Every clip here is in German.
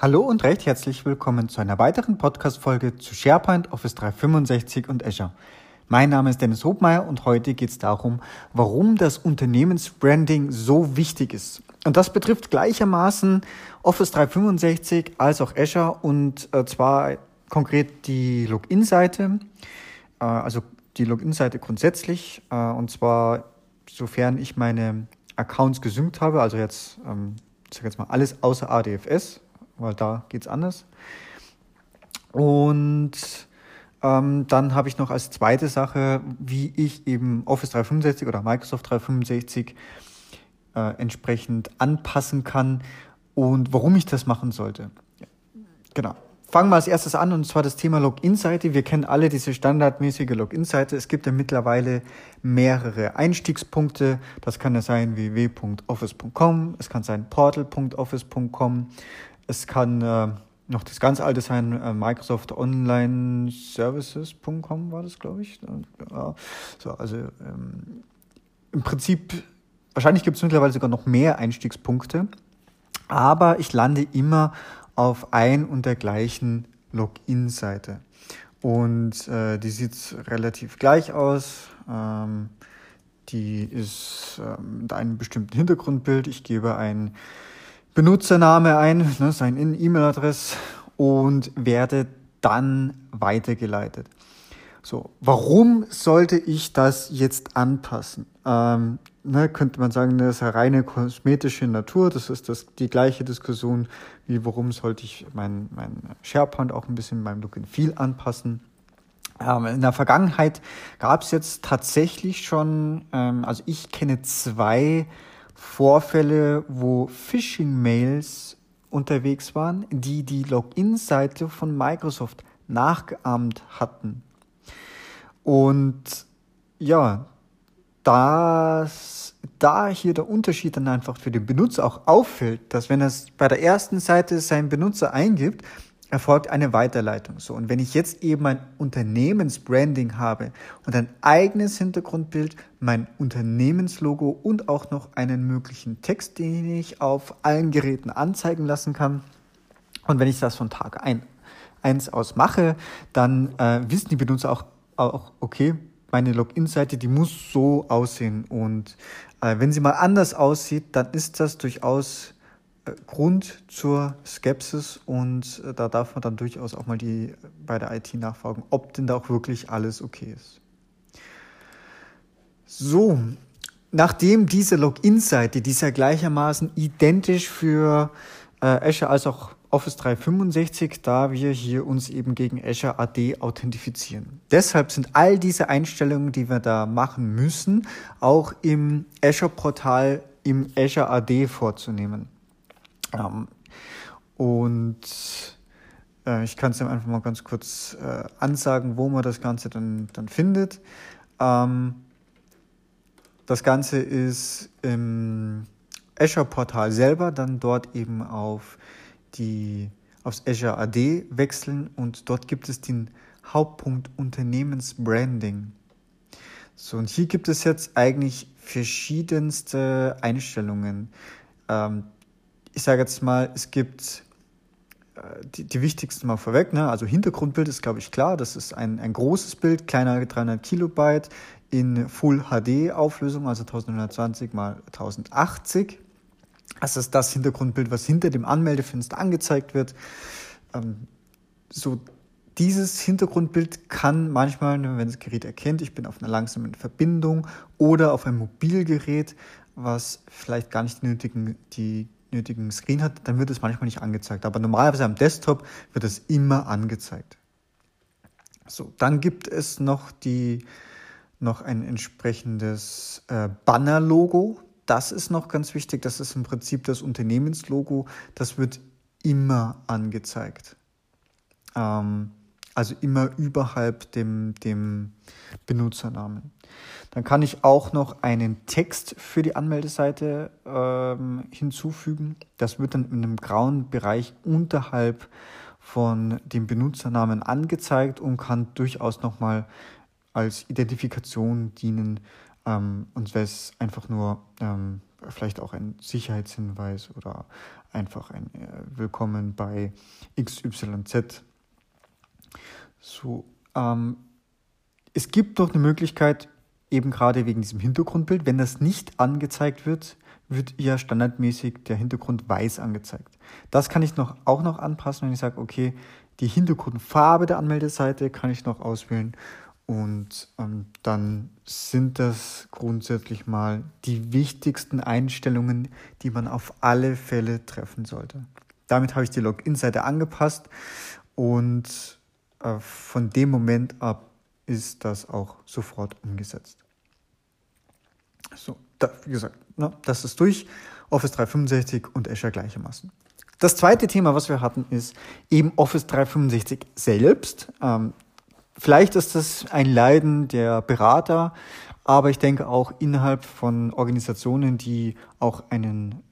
Hallo und recht herzlich willkommen zu einer weiteren Podcast-Folge zu SharePoint, Office 365 und Azure. Mein Name ist Dennis Hobmeier und heute geht es darum, warum das Unternehmensbranding so wichtig ist. Und das betrifft gleichermaßen Office 365 als auch Azure und äh, zwar konkret die Login-Seite, äh, also die Login-Seite grundsätzlich äh, und zwar sofern ich meine Accounts gesynkt habe, also jetzt, ähm, ich sage jetzt mal alles außer ADFS, weil da geht es anders. Und ähm, dann habe ich noch als zweite Sache, wie ich eben Office 365 oder Microsoft 365 äh, entsprechend anpassen kann und warum ich das machen sollte. Genau. Fangen wir als erstes an und zwar das Thema Login-Seite. Wir kennen alle diese standardmäßige Login-Seite. Es gibt ja mittlerweile mehrere Einstiegspunkte. Das kann ja sein www.office.com, es kann sein portal.office.com, es kann äh, noch das ganz alte sein, äh, Microsoft Online Services.com war das, glaube ich. Ja, so, also ähm, im Prinzip, wahrscheinlich gibt es mittlerweile sogar noch mehr Einstiegspunkte, aber ich lande immer auf ein und der gleichen Login-Seite. Und äh, die sieht relativ gleich aus. Ähm, die ist ähm, mit einem bestimmten Hintergrundbild. Ich gebe ein Benutzername ein, ne, sein E-Mail-Adresse und werde dann weitergeleitet. So, warum sollte ich das jetzt anpassen? Ähm, ne, könnte man sagen, das ist eine reine kosmetische Natur. Das ist das, die gleiche Diskussion wie warum sollte ich mein, mein SharePoint auch ein bisschen beim Look and Feel anpassen. Ähm, in der Vergangenheit gab es jetzt tatsächlich schon, ähm, also ich kenne zwei Vorfälle, wo Phishing-Mails unterwegs waren, die die Login-Seite von Microsoft nachgeahmt hatten. Und ja, das, da hier der Unterschied dann einfach für den Benutzer auch auffällt, dass wenn er bei der ersten Seite seinen Benutzer eingibt, erfolgt eine Weiterleitung. So, und wenn ich jetzt eben ein Unternehmensbranding habe und ein eigenes Hintergrundbild, mein Unternehmenslogo und auch noch einen möglichen Text, den ich auf allen Geräten anzeigen lassen kann, und wenn ich das von Tag 1 aus mache, dann äh, wissen die Benutzer auch, auch okay, meine Login-Seite, die muss so aussehen. Und äh, wenn sie mal anders aussieht, dann ist das durchaus Grund zur Skepsis und äh, da darf man dann durchaus auch mal die bei der IT nachfragen, ob denn da auch wirklich alles okay ist. So, nachdem diese Login-Seite, die ist ja gleichermaßen identisch für äh, Azure als auch Office 365, da wir hier uns eben gegen Azure AD authentifizieren. Deshalb sind all diese Einstellungen, die wir da machen müssen, auch im Azure-Portal im Azure AD vorzunehmen. Ähm, und äh, ich kann es einfach mal ganz kurz äh, ansagen, wo man das Ganze dann, dann findet. Ähm, das Ganze ist im Azure-Portal selber, dann dort eben auf die, aufs Azure AD wechseln und dort gibt es den Hauptpunkt Unternehmensbranding. So, und hier gibt es jetzt eigentlich verschiedenste Einstellungen. Ähm, ich sage jetzt mal, es gibt äh, die, die wichtigsten mal vorweg. Ne? Also Hintergrundbild ist, glaube ich, klar. Das ist ein, ein großes Bild, kleiner 300 Kilobyte in Full HD Auflösung, also 1920 mal 1080. Das ist das Hintergrundbild, was hinter dem Anmeldefenster angezeigt wird. Ähm, so dieses Hintergrundbild kann manchmal, ne, wenn das Gerät erkennt, ich bin auf einer langsamen Verbindung oder auf einem Mobilgerät, was vielleicht gar nicht die nötigen, die nötigen Screen hat, dann wird es manchmal nicht angezeigt. Aber normalerweise am Desktop wird es immer angezeigt. So, dann gibt es noch die noch ein entsprechendes äh, Banner-Logo. Das ist noch ganz wichtig. Das ist im Prinzip das Unternehmenslogo. Das wird immer angezeigt. Ähm, also immer überhalb dem, dem Benutzernamen. Dann kann ich auch noch einen Text für die Anmeldeseite ähm, hinzufügen. Das wird dann in einem grauen Bereich unterhalb von dem Benutzernamen angezeigt und kann durchaus nochmal als Identifikation dienen. Ähm, und es einfach nur ähm, vielleicht auch ein Sicherheitshinweis oder einfach ein äh, Willkommen bei XYZ. So, ähm, es gibt noch eine Möglichkeit, eben gerade wegen diesem Hintergrundbild, wenn das nicht angezeigt wird, wird ja standardmäßig der Hintergrund weiß angezeigt. Das kann ich noch, auch noch anpassen, wenn ich sage, okay, die Hintergrundfarbe der Anmeldeseite kann ich noch auswählen und ähm, dann sind das grundsätzlich mal die wichtigsten Einstellungen, die man auf alle Fälle treffen sollte. Damit habe ich die Login-Seite angepasst und von dem Moment ab ist das auch sofort umgesetzt. So, da, wie gesagt, na, das ist durch. Office 365 und Azure gleichermaßen. Das zweite Thema, was wir hatten, ist eben Office 365 selbst. Ähm, Vielleicht ist das ein Leiden der Berater, aber ich denke auch innerhalb von Organisationen, die auch einen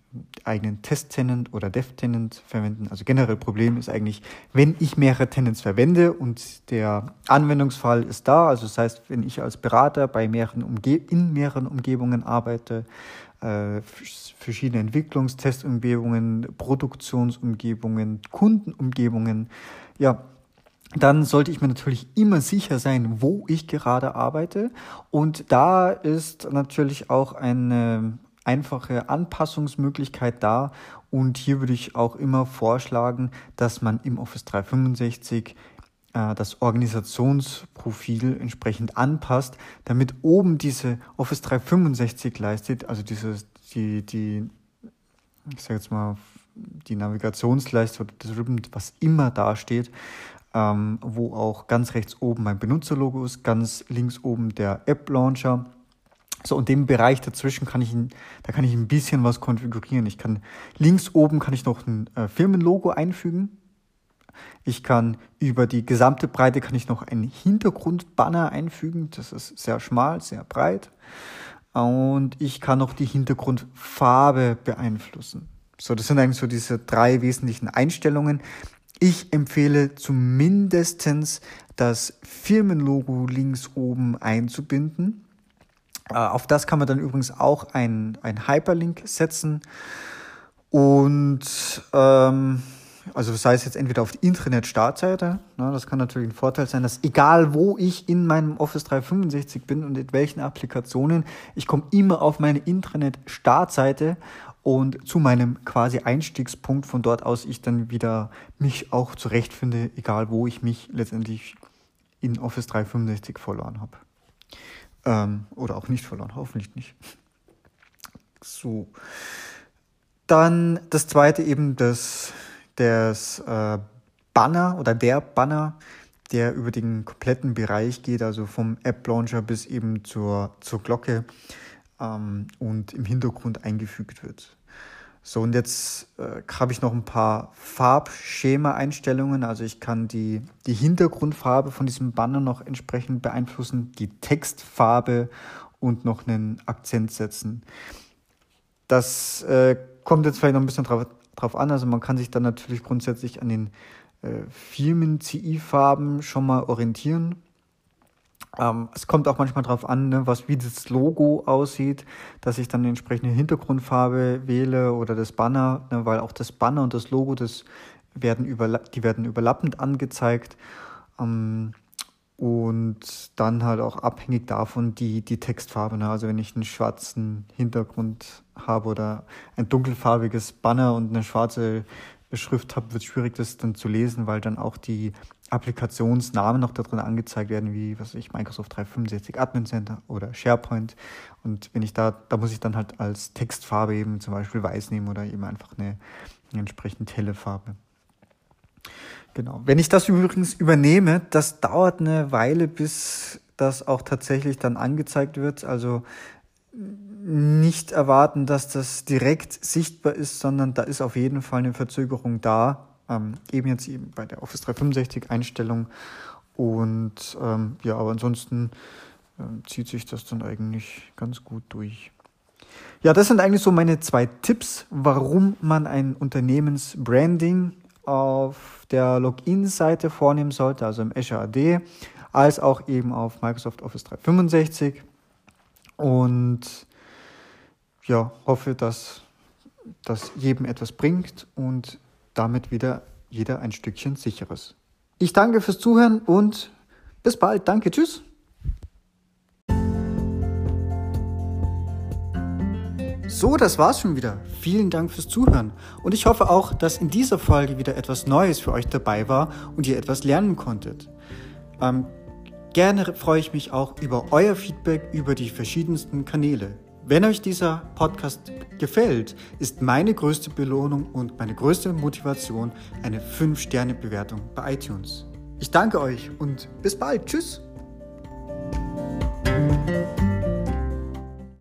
eigenen Test-Tenant oder Dev-Tenant verwenden. Also generell Problem ist eigentlich, wenn ich mehrere Tenants verwende und der Anwendungsfall ist da, also das heißt, wenn ich als Berater bei mehreren Umge in mehreren Umgebungen arbeite, äh, verschiedene Entwicklungstestumgebungen, Produktionsumgebungen, Kundenumgebungen, ja, dann sollte ich mir natürlich immer sicher sein, wo ich gerade arbeite. Und da ist natürlich auch eine einfache Anpassungsmöglichkeit da. Und hier würde ich auch immer vorschlagen, dass man im Office 365 äh, das Organisationsprofil entsprechend anpasst, damit oben diese Office 365 leistet, also dieses, die, die, ich sage jetzt mal, die Navigationsleiste oder das Ribbon, was immer da steht, ähm, wo auch ganz rechts oben mein Benutzerlogo ist, ganz links oben der App Launcher. So, und dem Bereich dazwischen kann ich, da kann ich ein bisschen was konfigurieren. Ich kann, links oben kann ich noch ein äh, Firmenlogo einfügen. Ich kann über die gesamte Breite kann ich noch einen Hintergrundbanner einfügen. Das ist sehr schmal, sehr breit. Und ich kann noch die Hintergrundfarbe beeinflussen. So, das sind eigentlich so diese drei wesentlichen Einstellungen. Ich empfehle zumindestens das Firmenlogo links oben einzubinden. Äh, auf das kann man dann übrigens auch ein, ein Hyperlink setzen. Und ähm, also sei es jetzt entweder auf die Intranet-Startseite, ne, das kann natürlich ein Vorteil sein, dass egal wo ich in meinem Office 365 bin und in welchen Applikationen, ich komme immer auf meine Intranet-Startseite und zu meinem quasi Einstiegspunkt, von dort aus ich dann wieder mich auch zurechtfinde, egal wo ich mich letztendlich in Office 365 verloren habe. Ähm, oder auch nicht verloren, hoffentlich nicht. So. Dann das zweite eben das, das äh, Banner oder der Banner, der über den kompletten Bereich geht, also vom App Launcher bis eben zur, zur Glocke ähm, und im Hintergrund eingefügt wird. So, und jetzt äh, habe ich noch ein paar Farbschema-Einstellungen. Also ich kann die, die Hintergrundfarbe von diesem Banner noch entsprechend beeinflussen, die Textfarbe und noch einen Akzent setzen. Das äh, kommt jetzt vielleicht noch ein bisschen drauf, drauf an. Also man kann sich dann natürlich grundsätzlich an den äh, Firmen-CI-Farben schon mal orientieren. Ähm, es kommt auch manchmal darauf an, ne, was wie das Logo aussieht, dass ich dann eine entsprechende Hintergrundfarbe wähle oder das Banner, ne, weil auch das Banner und das Logo, das werden die werden überlappend angezeigt. Ähm, und dann halt auch abhängig davon die, die Textfarbe. Ne? Also wenn ich einen schwarzen Hintergrund habe oder ein dunkelfarbiges Banner und eine schwarze Schrift habe, wird es schwierig, das dann zu lesen, weil dann auch die Applikationsnamen noch da drin angezeigt werden, wie was ich, Microsoft 365 Admin Center oder SharePoint. Und wenn ich da, da muss ich dann halt als Textfarbe eben zum Beispiel weiß nehmen oder eben einfach eine, eine entsprechende helle Farbe. Genau. Wenn ich das übrigens übernehme, das dauert eine Weile, bis das auch tatsächlich dann angezeigt wird. Also nicht erwarten, dass das direkt sichtbar ist, sondern da ist auf jeden Fall eine Verzögerung da. Ähm, eben jetzt eben bei der Office 365 Einstellung. Und ähm, ja, aber ansonsten äh, zieht sich das dann eigentlich ganz gut durch. Ja, das sind eigentlich so meine zwei Tipps, warum man ein Unternehmensbranding auf der Login-Seite vornehmen sollte, also im Azure AD, als auch eben auf Microsoft Office 365. Und ja, hoffe, dass das jedem etwas bringt und damit wieder jeder ein Stückchen sicheres. Ich danke fürs Zuhören und bis bald. Danke, tschüss. So, das war's schon wieder. Vielen Dank fürs Zuhören. Und ich hoffe auch, dass in dieser Folge wieder etwas Neues für euch dabei war und ihr etwas lernen konntet. Ähm, gerne freue ich mich auch über euer Feedback über die verschiedensten Kanäle. Wenn euch dieser Podcast gefällt, ist meine größte Belohnung und meine größte Motivation eine 5-Sterne-Bewertung bei iTunes. Ich danke euch und bis bald. Tschüss.